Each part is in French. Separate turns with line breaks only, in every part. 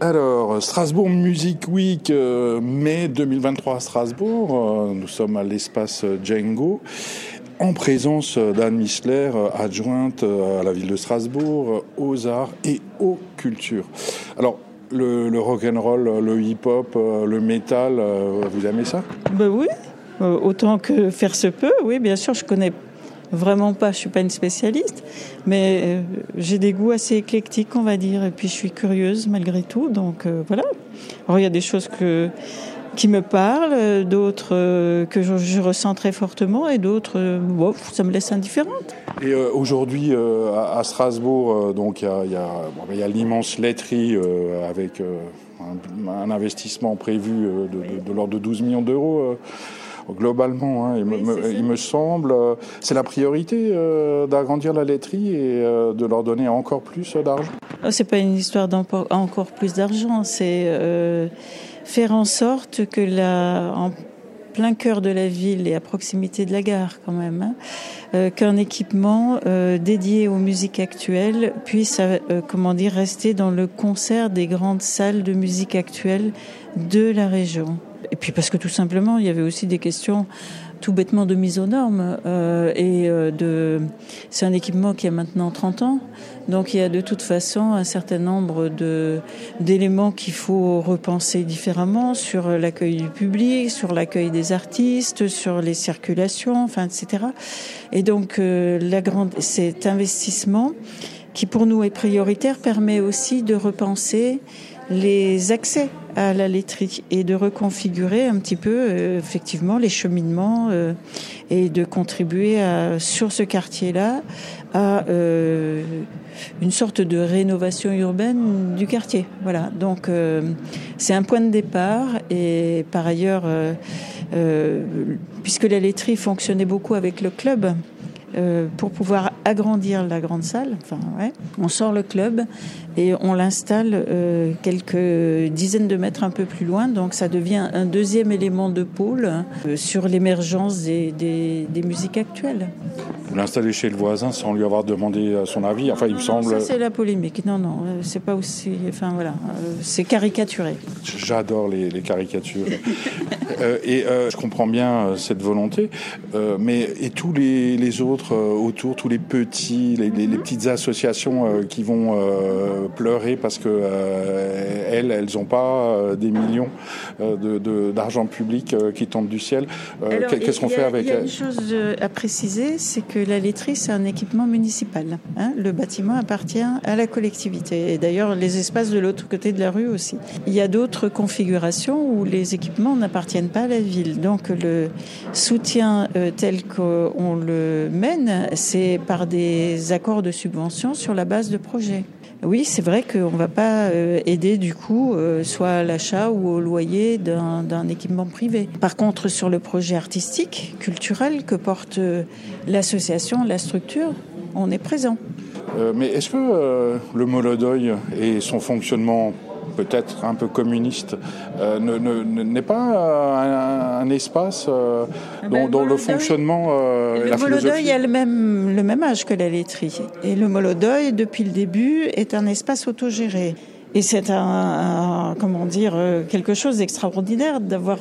Alors, Strasbourg Music Week, euh, mai 2023 à Strasbourg. Euh, nous sommes à l'espace Django, en présence d'Anne Michler, adjointe à la ville de Strasbourg, aux arts et aux cultures. Alors, le, le rock and roll, le hip-hop, le métal, vous aimez ça?
Ben oui, autant que faire se peut. Oui, bien sûr, je connais Vraiment pas, je suis pas une spécialiste, mais euh, j'ai des goûts assez éclectiques, on va dire, et puis je suis curieuse malgré tout, donc euh, voilà. Alors il y a des choses qui me parlent, d'autres euh, que je, ressens très fortement, et d'autres, ça me laisse indifférente.
Et aujourd'hui à, Strasbourg, donc il y a, l'immense laiterie avec un, investissement prévu de l'ordre de 12 millions d'euros globalement, hein, il, me, semble. Euh, c'est la priorité euh, d'agrandir la laiterie et euh, de leur donner encore plus d'argent
oh, C'est pas une histoire d'encore plus d'argent, c'est faire en sorte que la, en plein cœur de la ville et à proximité de la gare quand même, hein, qu'un équipement dédié aux musiques actuelles puisse, comment dire, rester dans le concert des grandes salles de musique actuelle de la région. Et puis parce que tout simplement, il y avait aussi des questions tout bêtement de mise aux normes. Euh, et euh, de, c'est un équipement qui a maintenant 30 ans. Donc il y a de toute façon un certain nombre de, d'éléments qu'il faut repenser différemment sur l'accueil du public, sur l'accueil des artistes, sur les circulations, enfin, etc. Et donc euh, la grande, cet investissement qui pour nous est prioritaire permet aussi de repenser les accès à la laiterie et de reconfigurer un petit peu euh, effectivement les cheminements euh, et de contribuer à, sur ce quartier-là à euh, une sorte de rénovation urbaine du quartier. Voilà. Donc c'est un point de départ et par ailleurs puisque la laiterie fonctionnait beaucoup avec le club euh, pour pouvoir agrandir la grande salle. Enfin, ouais, on sort le club et on l'installe euh, quelques dizaines de mètres un peu plus loin. Donc ça devient un deuxième élément de pôle euh, sur l'émergence des, des, des, musiques actuelles.
Vous l'installez chez le voisin sans lui avoir demandé son avis. Enfin, il me semble.
Ça c'est la polémique. Non, non, c'est pas aussi. Enfin voilà, c'est caricaturé.
J'adore les, les, caricatures. et je comprends bien cette volonté, mais et tous les, les autres euh, autour, tous les petits, les, petites associations euh, qui vont euh, pleurer parce que elles, elles n'ont pas des millions d'argent public qui tombent du ciel. Qu'est-ce qu'on fait avec
Il y a une chose à préciser, c'est que la laiterie, c'est un équipement municipal. Hein. le bâtiment appartient à la collectivité. Et d'ailleurs, les espaces de l'autre côté de la rue aussi. Il y a d'autres configurations où les équipements n'appartiennent pas la ville. Donc le soutien tel qu'on le met c'est par des accords de subvention sur la base de projets. Oui, c'est vrai qu'on ne va pas euh, aider du coup euh, soit à l'achat ou au loyer d'un équipement privé. Par contre, sur le projet artistique, culturel que porte euh, l'association, la structure, on est présent.
mais est-ce que le Molodoy et son fonctionnement peut-être un peu communiste, euh, n'est pas un, espace euh, ah ben, dont, le, fonctionnement
euh, le la Molodoy a le même, le même âge que la laiterie. Et le Molodoy, depuis le début, est un espace autogéré. Et c'est un, comment dire, quelque chose d'extraordinaire d'avoir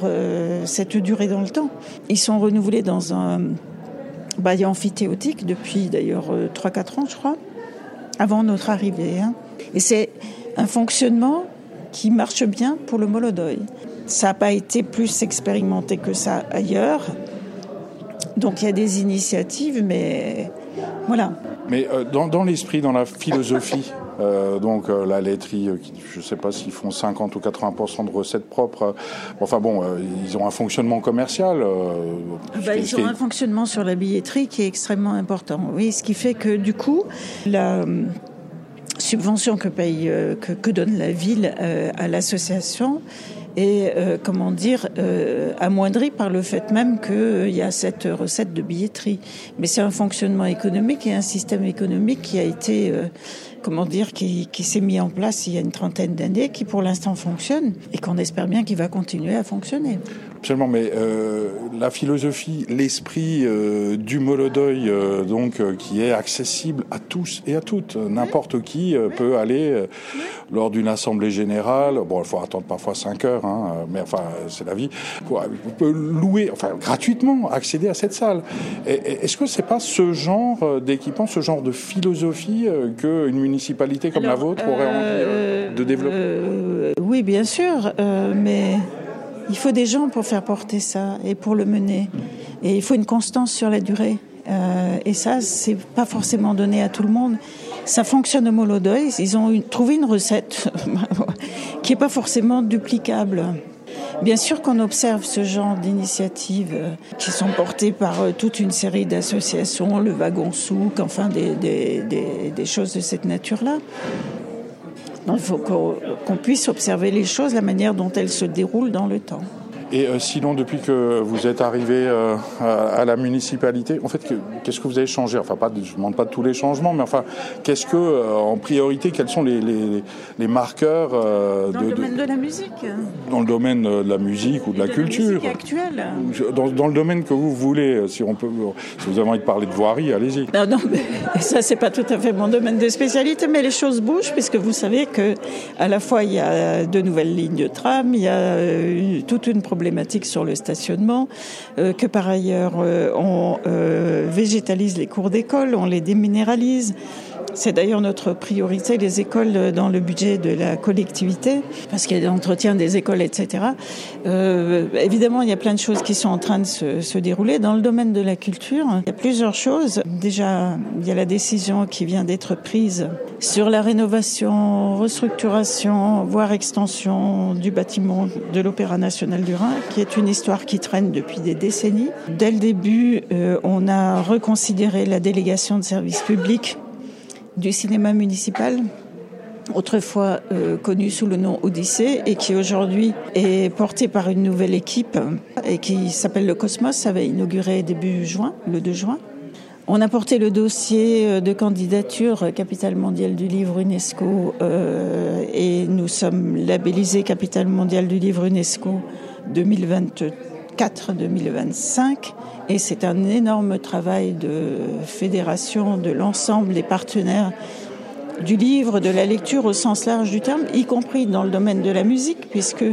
cette durée dans le temps. Ils sont renouvelés dans un bail amphithéotique depuis d'ailleurs 3-4 ans, je crois, avant notre arrivée. Hein. Et c'est un fonctionnement qui marche bien pour le Molodoy. Ça n'a pas été plus expérimenté que ça ailleurs. Donc il y a des initiatives, mais voilà.
Mais euh, dans, dans l'esprit, dans la philosophie, euh, donc euh, la laiterie, je ne sais pas s'ils font 50 ou 80 de recettes propres. enfin bon, ils ont un fonctionnement commercial.
Ah bah, ils ont un fonctionnement sur la billetterie qui est extrêmement important. Oui, ce qui fait que du coup, la subvention que paye euh, que, que, donne la ville euh, à l'association est euh, comment dire amoindrie par le fait même qu'il y a cette recette de billetterie. Mais c'est un fonctionnement économique et un système économique qui a été comment dire, qui, qui s'est mis en place il y a une trentaine d'années, qui pour l'instant fonctionne et qu'on espère bien qu'il va continuer à fonctionner.
Absolument, mais euh, la philosophie, l'esprit euh, du Molodoy, euh, donc qui est accessible à tous et à toutes. N'importe qui peut aller lors d'une assemblée générale. Bon, il faut attendre parfois 5 heures, hein, mais enfin, c'est la vie. On peut louer, enfin, gratuitement, accéder à cette salle. Est-ce que c'est pas ce genre d'équipement, ce genre de philosophie qu'une municipalité comme la vôtre aurait envie de développer?
Oui, bien sûr, mais il faut des gens pour faire porter ça et pour le mener. Et il faut une constance sur la durée. Euh, et ça, c'est pas forcément donné à tout le monde. Ça fonctionne au Molodoy. Ils ont trouvé une recette qui est pas forcément duplicable. Bien sûr qu'on observe ce genre d'initiatives euh, qui sont portées par euh, toute une série d'associations, le wagon souk, enfin des choses de cette nature-là. Il faut qu'on puisse observer les choses, la manière dont elles se déroulent dans le temps.
Et euh, sinon, depuis que vous êtes arrivé euh, à, la municipalité, en fait, qu'est-ce que vous avez changé? Enfin, pas, je ne demande pas tous les changements, mais enfin, qu'est-ce que, euh, en priorité, quels sont les, les, les marqueurs
Dans le domaine de, la musique.
Dans le domaine de la musique ou de, la culture.
actuelle.
Dans, dans, le domaine que vous voulez, si on peut, si vous avez envie de parler de voirie, allez-y.
Non, non, mais ça, c'est pas tout à fait mon domaine de spécialité, mais les choses bougent, puisque vous savez que, à la fois, il y a de nouvelles lignes de tram, il y a toute une sur le stationnement, euh, que par ailleurs euh, on euh, végétalise les cours d'école, on les déminéralise. C'est d'ailleurs notre priorité, les écoles dans le budget de la collectivité, parce qu'il y a l'entretien des écoles, etc. Euh, évidemment, il y a plein de choses qui sont en train de se, se, dérouler. Dans le domaine de la culture, il y a plusieurs choses. Déjà, il y a la décision qui vient d'être prise sur la rénovation, restructuration, voire extension du bâtiment de l'Opéra national du Rhin, qui est une histoire qui traîne depuis des décennies. Dès le début, euh, on a reconsidéré la délégation de services publics du cinéma municipal autrefois euh, connu sous le nom Odyssée et qui aujourd'hui est porté par une nouvelle équipe et qui s'appelle le Cosmos. Ça va inaugurer début juin, le 2 juin. On a porté le dossier euh, de candidature capitale mondiale du livre UNESCO euh, et nous sommes labellisés capitale mondiale du livre UNESCO 2024-2025 et c'est un énorme travail de fédération de l'ensemble des partenaires du livre, de la lecture au sens large du terme, y compris dans le domaine de la musique, puisque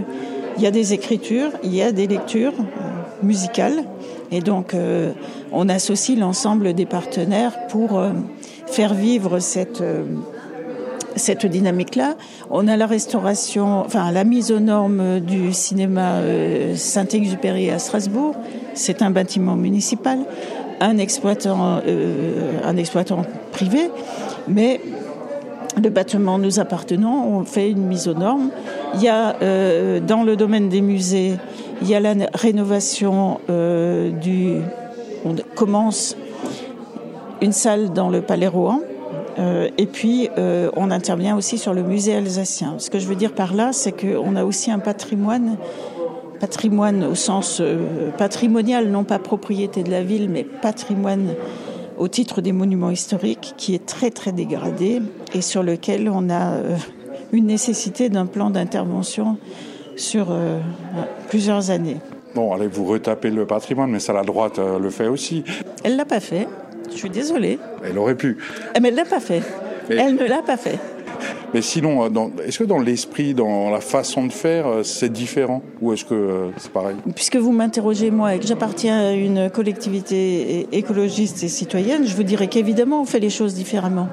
il y a des écritures, il y a des lectures euh, musicales, et donc euh, on associe l'ensemble des partenaires pour euh, faire vivre cette cette dynamique-là. On a la restauration, enfin la mise aux normes du cinéma Saint-Exupéry à Strasbourg, c'est un bâtiment municipal, un exploitant, euh, un exploitant privé, mais le bâtiment nous appartenant, on fait une mise aux normes. Il y a euh, dans le domaine des musées, il y a la rénovation euh, du. On commence une salle dans le Palais Rohan. Euh, et puis, euh, on intervient aussi sur le musée alsacien. Ce que je veux dire par là, c'est qu'on a aussi un patrimoine patrimoine au sens euh, patrimonial, non pas propriété de la ville, mais patrimoine au titre des monuments historiques, qui est très très dégradé et sur lequel on a une nécessité d'un plan d'intervention sur plusieurs années.
Bon, allez vous retaper le patrimoine, mais ça la droite le fait aussi.
Elle l'a pas fait. Je suis désolée.
Elle aurait pu.
Mais elle l'a pas fait. Elle ne l'a pas fait.
Mais sinon, euh, est-ce que dans l'esprit, dans la façon de faire, euh, c'est différent ou est-ce que euh, c'est pareil
Puisque vous m'interrogez moi et que j'appartiens à une collectivité écologiste et citoyenne, je vous dirais qu'évidemment on fait les choses différemment.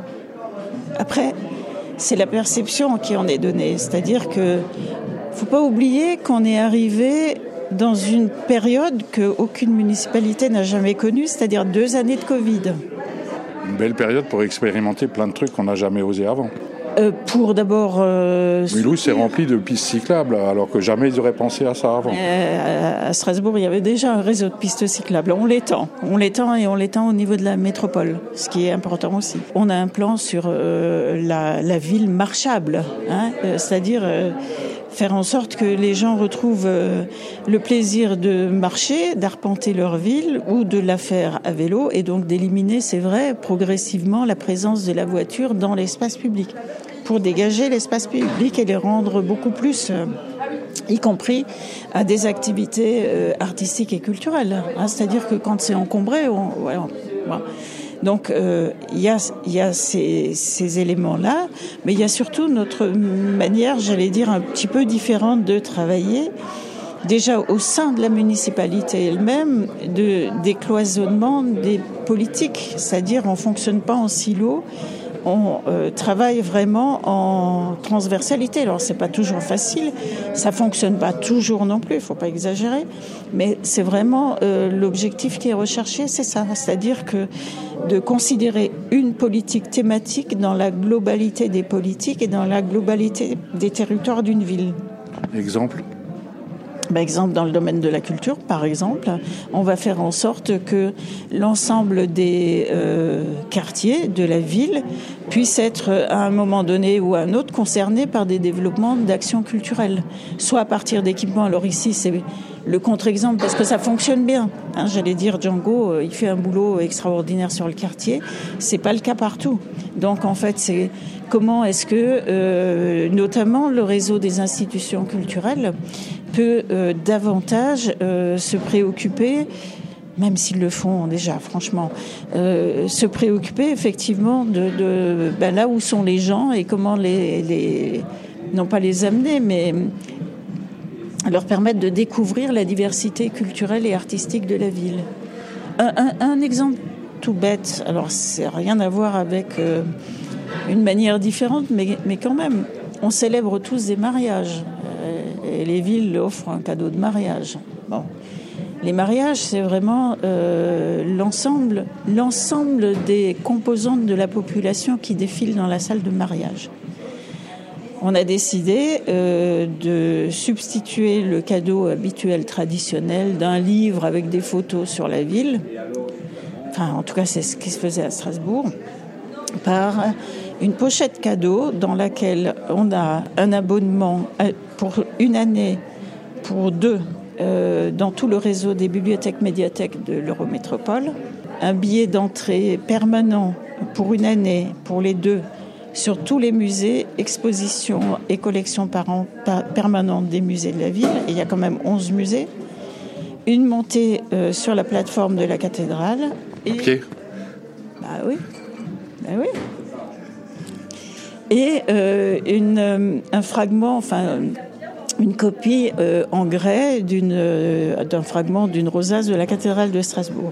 Après, c'est la perception qui en est donnée, c'est-à-dire que faut pas oublier qu'on est arrivé dans une période qu'aucune municipalité n'a jamais connue, c'est-à-dire deux années de Covid.
Une belle période pour expérimenter plein de trucs qu'on n'a jamais osé avant.
Euh, pour d'abord. Euh,
Mulhouse s'est rempli de pistes cyclables, alors que jamais ils auraient pensé à ça avant.
Euh, à Strasbourg, il y avait déjà un réseau de pistes cyclables. On l'étend, on l'étend et on l'étend au niveau de la métropole, ce qui est important aussi. On a un plan sur euh, la, la, ville marchable, hein, c'est-à-dire faire en sorte que les gens retrouvent le plaisir de marcher, d'arpenter leur ville ou de la faire à vélo et donc d'éliminer, c'est vrai, progressivement la présence de la voiture dans l'espace public pour dégager l'espace public et les rendre beaucoup plus euh, y compris à des activités euh, artistiques et culturelles. Hein, C'est-à-dire que quand c'est encombré, on, voilà, Donc euh, il y a, y a ces, ces éléments-là, mais il y a surtout notre manière, j'allais dire, un petit peu différente de travailler. Déjà au sein de la municipalité elle-même, de décloisonnement des politiques, c'est-à-dire on fonctionne pas en silo, on euh, travaille vraiment en transversalité. Alors c'est pas toujours facile, ça fonctionne pas toujours non plus, il faut pas exagérer, mais c'est vraiment euh, l'objectif qui est recherché, c'est ça, c'est-à-dire que de considérer une politique thématique dans la globalité des politiques et dans la globalité des territoires d'une ville.
Exemple?
Par exemple, dans le domaine de la culture, par exemple, on va faire en sorte que l'ensemble des euh, quartiers de la ville puissent être, à un moment donné ou à un autre, concernés par des développements d'actions culturelles, soit à partir d'équipements. Alors ici, c'est le contre-exemple parce que ça fonctionne bien. Hein, J'allais dire Django, euh, il fait un boulot extraordinaire sur le quartier. C'est pas le cas partout. Donc en fait, c'est comment est-ce que, euh, notamment le réseau des institutions culturelles, peut euh, davantage euh, se préoccuper même s'ils le font déjà, franchement, euh, se préoccuper effectivement de, ben là où sont les gens et comment les, non pas les amener, mais leur permettre de découvrir la diversité culturelle et artistique de la ville. Un, exemple tout bête, alors c'est rien à voir avec une manière différente, mais, mais quand même, on célèbre tous des mariages les villes offrent un cadeau de mariage. Bon. Les mariages, c'est vraiment euh, l'ensemble, l'ensemble des composantes de la population qui défilent dans la salle de mariage. On a décidé euh, de substituer le cadeau habituel traditionnel d'un livre avec des photos sur la ville, enfin en tout cas c'est ce qui se faisait à Strasbourg, par une pochette cadeau dans laquelle on a un abonnement pour une année, pour deux, euh, dans tout le réseau des bibliothèques médiathèques de l'Eurométropole, un billet d'entrée permanent pour une année, pour les deux, sur tous les musées, expositions et collections par an, par, permanentes des musées de la ville. Et il y a quand même 11 musées. Une montée euh, sur la plateforme de la cathédrale.
Et... Pied.
Bah oui. Bah oui. Et euh, une, euh, un fragment, enfin une copie euh, en grès d'un euh, fragment d'une rosace de la cathédrale de Strasbourg.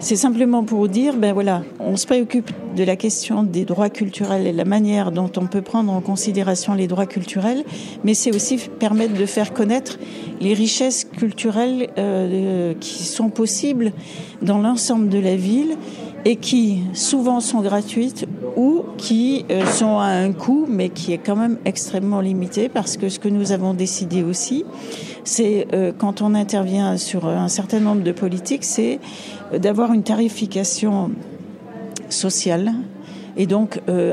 C'est simplement pour dire, ben voilà, on se préoccupe de la question des droits culturels et la manière dont on peut prendre en considération les droits culturels, mais c'est aussi permettre de faire connaître les richesses culturelles euh, qui sont possibles dans l'ensemble de la ville et qui souvent sont gratuites ou qui euh, sont à un coût mais qui est quand même extrêmement limité parce que ce que nous avons décidé aussi c'est euh, quand on intervient sur un certain nombre de politiques c'est d'avoir une tarification sociale et donc euh,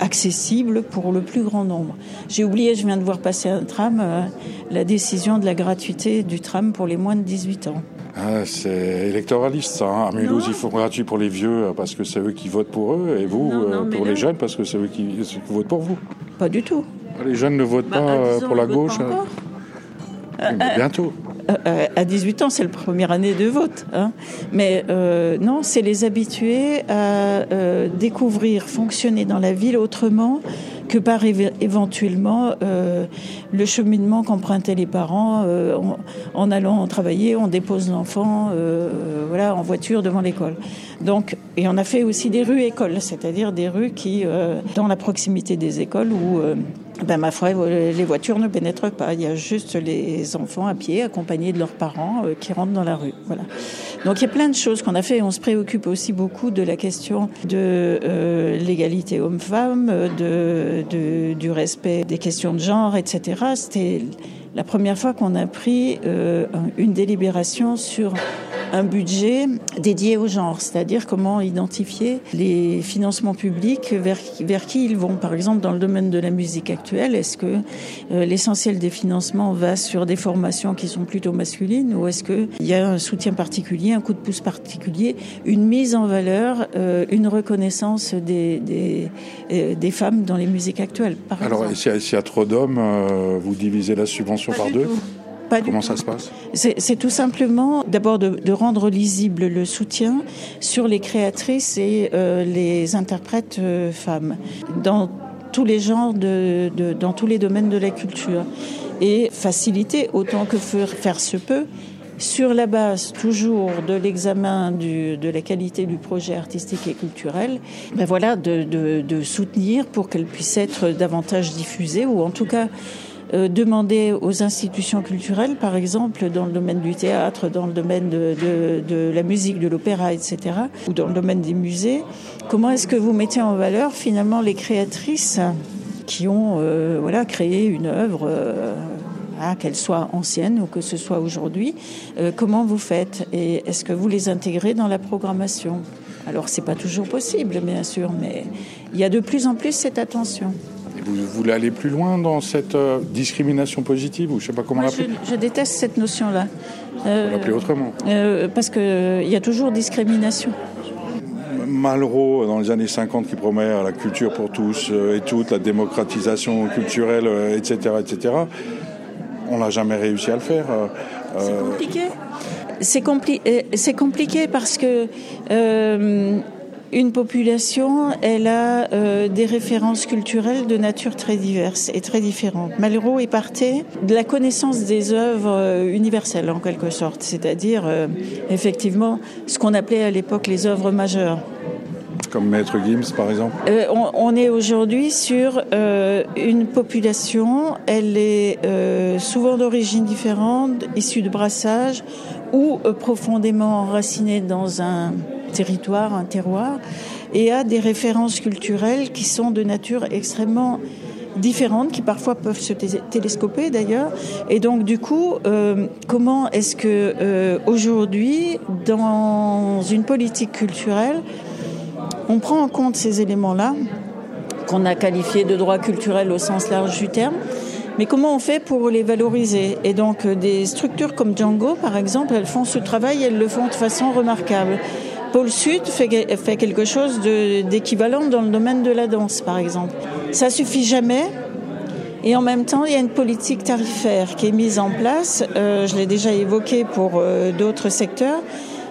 accessible pour le plus grand nombre. J'ai oublié, je viens de voir passer un tram, euh, la décision de la gratuité du tram pour les moins de 18 ans.
Ah, c'est électoraliste, ça. Hein. À Mulhouse, il faut gratuit pour les vieux euh, parce que c'est eux qui votent pour eux, et vous, non, non, pour les jeunes, parce que c'est eux qui, qui, votent pour vous.
Pas du tout.
Les jeunes ne votent
bah,
pas pour la gauche.
Euh,
oui, mais bientôt.
Euh, à 18 ans, c'est la première année de vote. Hein. Mais euh, non, c'est les habituer à euh, découvrir, fonctionner dans la ville autrement que par éventuellement euh, le cheminement qu'empruntaient les parents euh, en, allant travailler, on dépose l'enfant euh, voilà, en voiture devant l'école. Donc, et on a fait aussi des rues écoles, c'est-à-dire des rues qui, dans la proximité des écoles où ben, ma foi, les voitures ne pénètrent pas. Il y a juste les enfants à pied, accompagnés de leurs parents, euh, qui rentrent dans la rue. Voilà. Donc il y a plein de choses qu'on a fait. On se préoccupe aussi beaucoup de la question de euh, l'égalité homme-femme, de, de, du respect des questions de genre, etc. C'était la première fois qu'on a pris euh, une délibération sur un budget dédié au genre, c'est-à-dire comment identifier les financements publics vers, vers qui ils vont. Par exemple, dans le domaine de la musique actuelle, est-ce que euh, l'essentiel des financements va sur des formations qui sont plutôt masculines ou est-ce qu'il y a un soutien particulier, un coup de pouce particulier, une mise en valeur, euh, une reconnaissance des, des, euh, des, femmes dans les musiques actuelles par
Alors, s'il y, a trop d'hommes, vous divisez la subvention par deux? Comment ça se passe?
C'est tout simplement d'abord de, de, rendre lisible le soutien sur les créatrices et euh, les interprètes euh, femmes dans tous les genres, de, de, dans tous les domaines de la culture et faciliter autant que faire se peut sur la base toujours de l'examen de la qualité du projet artistique et culturel, ben voilà, de, de, de soutenir pour qu'elle puisse être davantage diffusée ou en tout cas euh, demander aux institutions culturelles, par exemple dans le domaine du théâtre, dans le domaine de, la musique, de l'opéra, etc., ou dans le domaine des musées, comment est-ce que vous mettez en valeur finalement les créatrices qui ont euh, voilà créé une œuvre euh, hein, qu'elle soit ancienne ou que ce soit aujourd'hui, comment vous faites et est-ce que vous les intégrez dans la programmation? Alors c'est pas toujours possible, bien sûr, mais il y a de plus en plus cette attention.
Vous voulez aller plus loin dans cette euh, discrimination positive ou je sais pas comment l'appeler
je, je, déteste cette notion-là.
Euh, l'appeler autrement.
Euh, parce qu'il euh, y a toujours discrimination.
Malraux, dans les années 50, qui promet la culture pour tous et toute, la démocratisation culturelle, etc., etc., on n'a jamais réussi à le faire.
C'est compliqué. C'est compli compliqué parce que une population, elle a euh, des références culturelles de nature très diverses et très différentes. Malraux est parti de la connaissance des œuvres euh, universelles en quelque sorte, c'est-à-dire euh, effectivement ce qu'on appelait à l'époque les œuvres majeures.
Comme Maître Gims, par exemple
euh, on, on, est aujourd'hui sur euh, une population, elle est euh, souvent d'origine différente, issue de brassage ou profondément enracinée dans un territoire, un terroir, et a des références culturelles qui sont de nature extrêmement différentes, qui parfois peuvent se télescoper d'ailleurs. Et donc du coup, euh, comment est-ce que euh, aujourd'hui, dans une politique culturelle, on prend en compte ces éléments-là, qu'on a qualifiés de droit culturel au sens large du terme, mais comment on fait pour les valoriser? Et donc des structures comme Django, par exemple, elles font ce travail, elles le font de façon remarquable. Pôle Sud fait, quelque chose d'équivalent dans le domaine de la danse, par exemple. Ça suffit jamais. Et en même temps, il y a une politique tarifaire qui est mise en place, euh, je l'ai déjà évoqué pour euh, d'autres secteurs,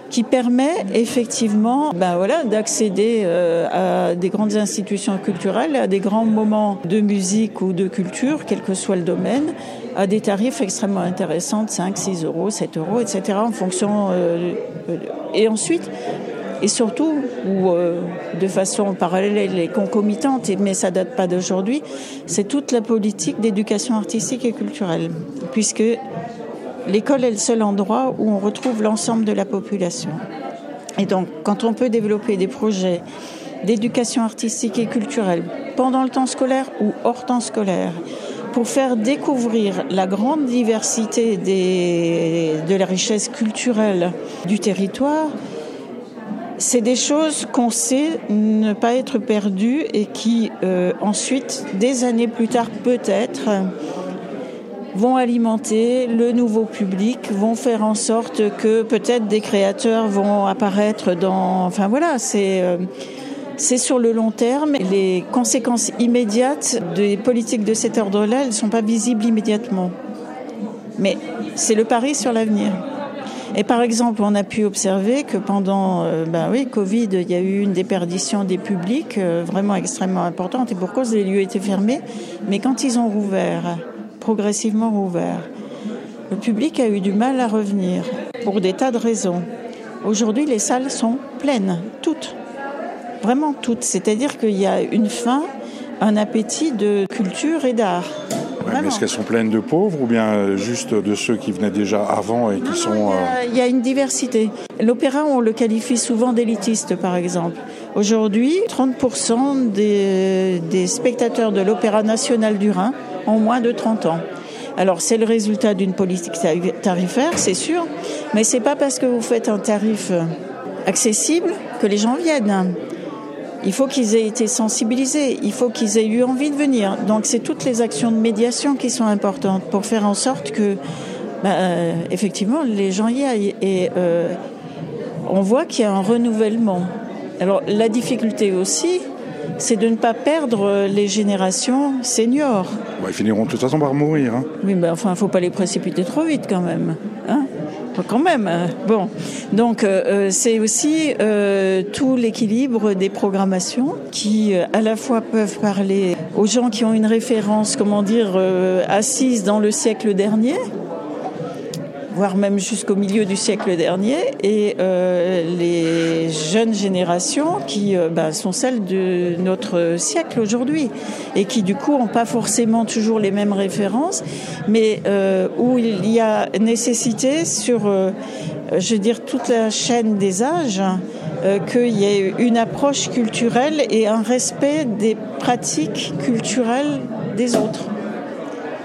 qui permet effectivement ben voilà, d'accéder euh, à des grandes institutions culturelles, à des grands moments de musique ou de culture, quel que soit le domaine, à des tarifs extrêmement intéressants, 5, 6 euros, 7 euros, etc. en fonction. Et ensuite, et surtout, ou euh, de façon parallèle et concomitante, mais ça date pas d'aujourd'hui, c'est toute la politique d'éducation artistique et culturelle, puisque l'école est le seul endroit où on retrouve l'ensemble de la population. Et donc, quand on peut développer des projets d'éducation artistique et culturelle pendant le temps scolaire ou hors temps scolaire, pour faire découvrir la grande diversité de la richesse culturelle du territoire, c'est des choses qu'on sait ne pas être perdues et qui euh, ensuite, des années plus tard peut-être, vont alimenter le nouveau public, vont faire en sorte que peut-être des créateurs vont apparaître dans... Enfin voilà, c'est... Euh, sur le long terme. Les conséquences immédiates des politiques de cet ordre-là, elles ne sont pas visibles immédiatement. Mais c'est le pari sur l'avenir. Et par exemple, on a pu observer que pendant euh, ben oui, Covid, il y a eu une déperdition des publics euh, vraiment extrêmement importante et pour cause les lieux étaient fermés. Mais quand ils ont rouvert, progressivement rouvert, le public a eu du mal à revenir pour des tas de raisons. Aujourd'hui, les salles sont pleines, toutes vraiment toutes. C'est-à-dire qu'il y a une faim, un appétit de culture et d'art.
Ouais, Est-ce qu'elles sont pleines de pauvres ou bien juste de ceux qui venaient déjà avant et qui
non,
sont...
Il y, a, il y, a, une diversité. L'opéra, on le qualifie souvent d'élitiste, par exemple. Aujourd'hui, 30% des, des spectateurs de l'Opéra national du Rhin ont moins de 30 ans. Alors c'est le résultat d'une politique tarifaire, c'est sûr, mais c'est pas parce que vous faites un tarif accessible que les gens viennent. Il faut qu'ils aient été sensibilisés, il faut qu'ils aient eu envie de venir. Donc c'est toutes les actions de médiation qui sont importantes pour faire en sorte que, bah, euh, effectivement, les gens y aillent. Et euh, on voit qu'il y a un renouvellement. Alors la difficulté aussi, c'est de ne pas perdre les générations seniors.
ils finiront de toute façon par mourir. Hein.
Oui, mais enfin, il ne faut pas les précipiter trop vite quand même. Hein quand même. Hein. Bon, donc euh, euh, c'est aussi euh, tout l'équilibre des programmations qui à la fois peuvent parler aux gens qui ont une référence, comment dire, assise dans le siècle dernier, voire même jusqu'au milieu du siècle dernier, et euh, les jeunes générations qui euh, bah, sont celles de notre siècle aujourd'hui, et qui du coup n'ont pas forcément toujours les mêmes références, mais euh, où il y a nécessité sur, je veux dire, toute la chaîne des âges, qu'il y ait une approche culturelle et un respect des pratiques culturelles des autres.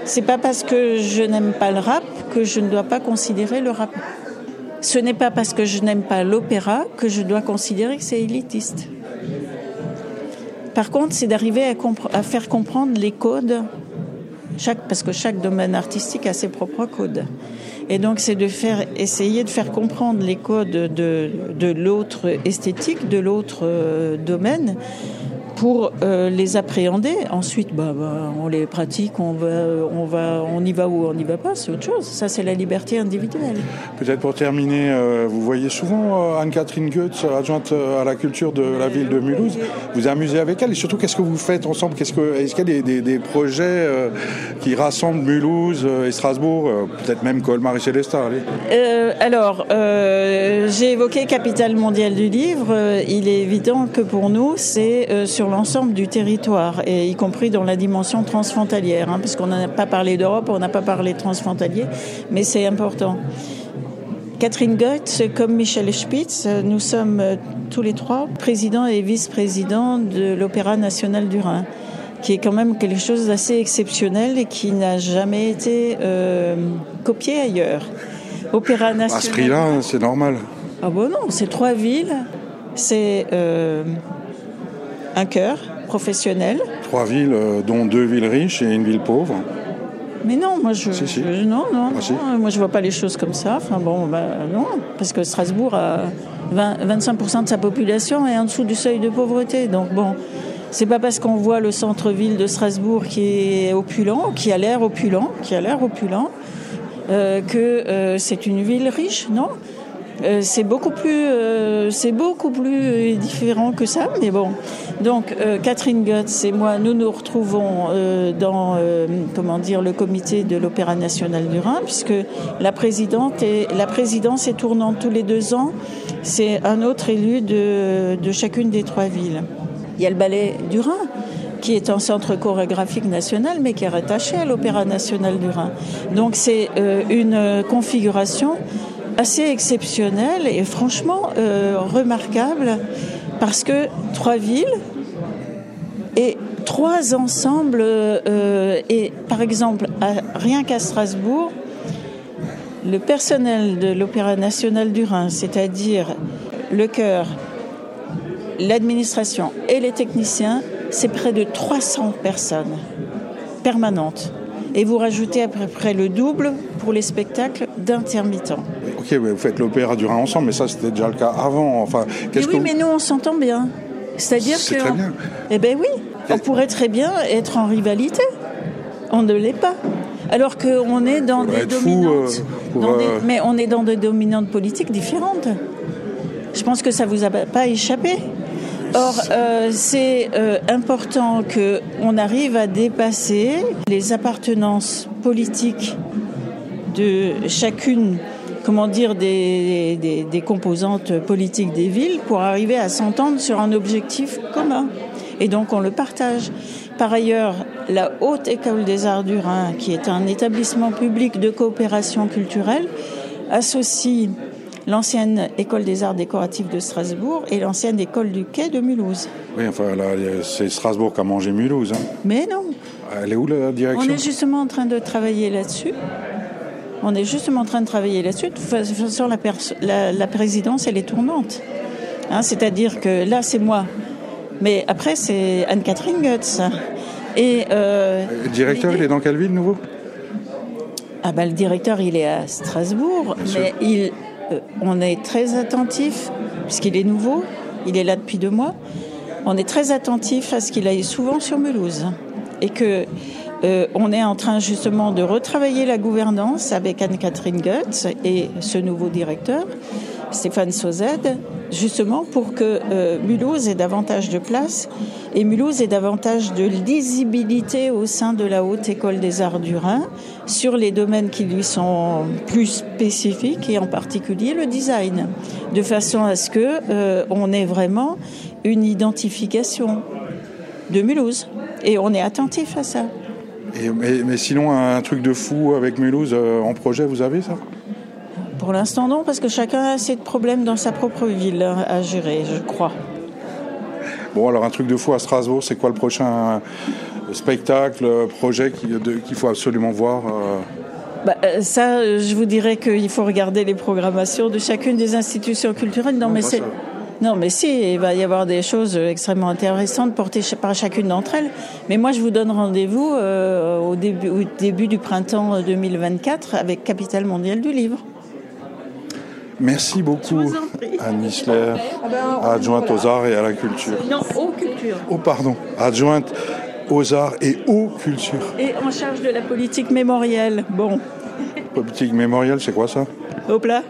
C'est pas parce que je n'aime pas le rap que je ne dois pas considérer le rap. Ce n'est pas parce que je n'aime pas l'opéra que je dois considérer que c'est élitiste. Par contre, c'est d'arriver à, faire comprendre les codes, parce que chaque domaine artistique a ses propres codes. Et donc, c'est de faire, essayer de faire comprendre les codes de, de l'autre esthétique, de l'autre euh, domaine, pour euh, les appréhender. Ensuite, bah, bah, on les pratique, on va, on va, on y va ou on n'y va pas, c'est autre chose. Ça, c'est la liberté individuelle.
Peut-être pour terminer, euh, vous voyez souvent euh, Anne-Catherine Goetz, adjointe à la culture de la ville de Mulhouse. Vous amusez avec elle et surtout, qu'est-ce que vous faites ensemble? Qu'est-ce que, est-ce qu'il y a des, des, projets qui rassemblent Mulhouse et Strasbourg, peut-être même Colmar et Célestat
Alors, j'ai évoqué Capitale mondiale du livre. il est évident que pour nous, c'est sur l'ensemble du territoire, et y compris dans la dimension transfrontalière, hein, puisqu'on n'a pas parlé d'Europe, on n'a pas parlé transfrontalier, mais c'est important. Catherine Goetz, comme Michel Spitz, nous sommes euh, tous les trois présidents et vice-présidents de l'Opéra national du Rhin, qui est quand même quelque chose d'assez exceptionnel et qui n'a jamais été euh, copié ailleurs.
Opéra national. À ce prix-là, c'est normal.
Ah bon non, c'est trois villes, c'est euh, un cœur professionnel.
Trois villes, euh, dont deux villes riches et une ville pauvre.
Mais non, moi je, non, non, ah, moi je vois pas les choses comme ça. Enfin bon, bah, non, parce que Strasbourg a 25% de sa population est en dessous du seuil de pauvreté. Donc bon, c'est pas parce qu'on voit le centre-ville de Strasbourg qui est opulent, qui a l'air opulent, qui a l'air opulent, euh, que euh, c'est une ville riche, non? Euh, c'est beaucoup plus, euh, c'est beaucoup plus différent que ça, mais bon. Donc euh, Catherine Goetz et moi, nous nous retrouvons dans, comment dire, le comité de l'Opéra national du Rhin, puisque la présidente et la présidence est tournante tous les deux ans. C'est un autre élu de, de chacune des trois villes. Il y a le ballet du Rhin qui est un centre chorégraphique national, mais qui est rattaché à l'Opéra national du Rhin. Donc c'est une configuration assez exceptionnel et franchement euh, remarquable parce que trois villes et trois ensembles euh, et par exemple rien qu'à Strasbourg le personnel de l'Opéra national du Rhin, c'est-à-dire le chœur, l'administration et les techniciens, c'est près de 300 personnes permanentes. Et vous rajoutez à peu près le double pour les spectacles d'intermittents
ok, vous faites l'opéra du Rhin ensemble, mais ça c'était déjà le cas avant. Enfin,
mais oui, mais nous on s'entend bien. C'est-à-dire que. Très bien. Eh bien oui, on pourrait très bien être en rivalité. On ne l'est pas. Alors qu'on est dans des dominantes. Euh, euh, mais on est dans des dominantes politiques différentes. Je pense que ça vous a pas échappé. Or, euh, c'est important qu'on arrive à dépasser les appartenances politiques de chacune comment dire, des, des, composantes politiques des villes pour arriver à s'entendre sur un objectif commun. Et donc on le partage. Par ailleurs, la Haute École des Arts du Rhin, qui est un établissement public de coopération culturelle, associe l'ancienne école des arts décoratifs de Strasbourg et l'ancienne école du quai de Mulhouse.
Oui, enfin là, c'est Strasbourg qui a mangé Mulhouse. Hein.
Mais non.
Elle est où la direction
On est justement en train de travailler là-dessus. On est justement en train de travailler là-dessus. De toute façon, la, la, présidence, elle est tournante. Hein, C'est-à-dire que là, c'est moi. Mais après, c'est Anne-Catherine Goetz.
Et, euh, le directeur, il est dans quelle ville, nouveau?
Ah ben, Le directeur, il est à Strasbourg. mais il, euh, on est très attentif, puisqu'il est nouveau. Il est là depuis deux mois. On est très attentif à ce qu'il aille souvent sur Mulhouse. Et que euh, on est en train justement de retravailler la gouvernance avec Anne-Catherine Goetz et ce nouveau directeur, Stéphane Sauzed, justement pour que euh, Mulhouse ait davantage de place et Mulhouse ait davantage de lisibilité au sein de la Haute École des Arts du Rhin sur les domaines qui lui sont plus spécifiques et en particulier le design, de façon à ce que euh, on ait vraiment une identification de Mulhouse et on est attentif à ça
mais, sinon, un truc de fou avec Mulhouse euh, en projet, vous avez ça?
Pour l'instant, non, parce que chacun a assez de problèmes dans sa propre ville à gérer, je crois.
Bon, alors un truc de fou à Strasbourg, c'est quoi le prochain spectacle, projet qu'il faut absolument voir euh?
Bah, euh, ça, je vous dirais qu'il faut regarder les programmations de chacune des institutions culturelles. Non, mais c'est non, mais si, il va y avoir des choses extrêmement intéressantes portées par chacune d'entre elles. Mais moi, je vous donne rendez-vous euh, au, début, au début du printemps 2024 avec Capitale mondiale du livre.
Merci beaucoup, Anne Missler, ah ben, adjointe aux arts et à la culture.
Non, aux cultures.
Oh, pardon, adjointe aux arts et aux cultures.
Et en charge de la politique mémorielle. Bon.
Politique mémorielle, c'est quoi ça?
Hop là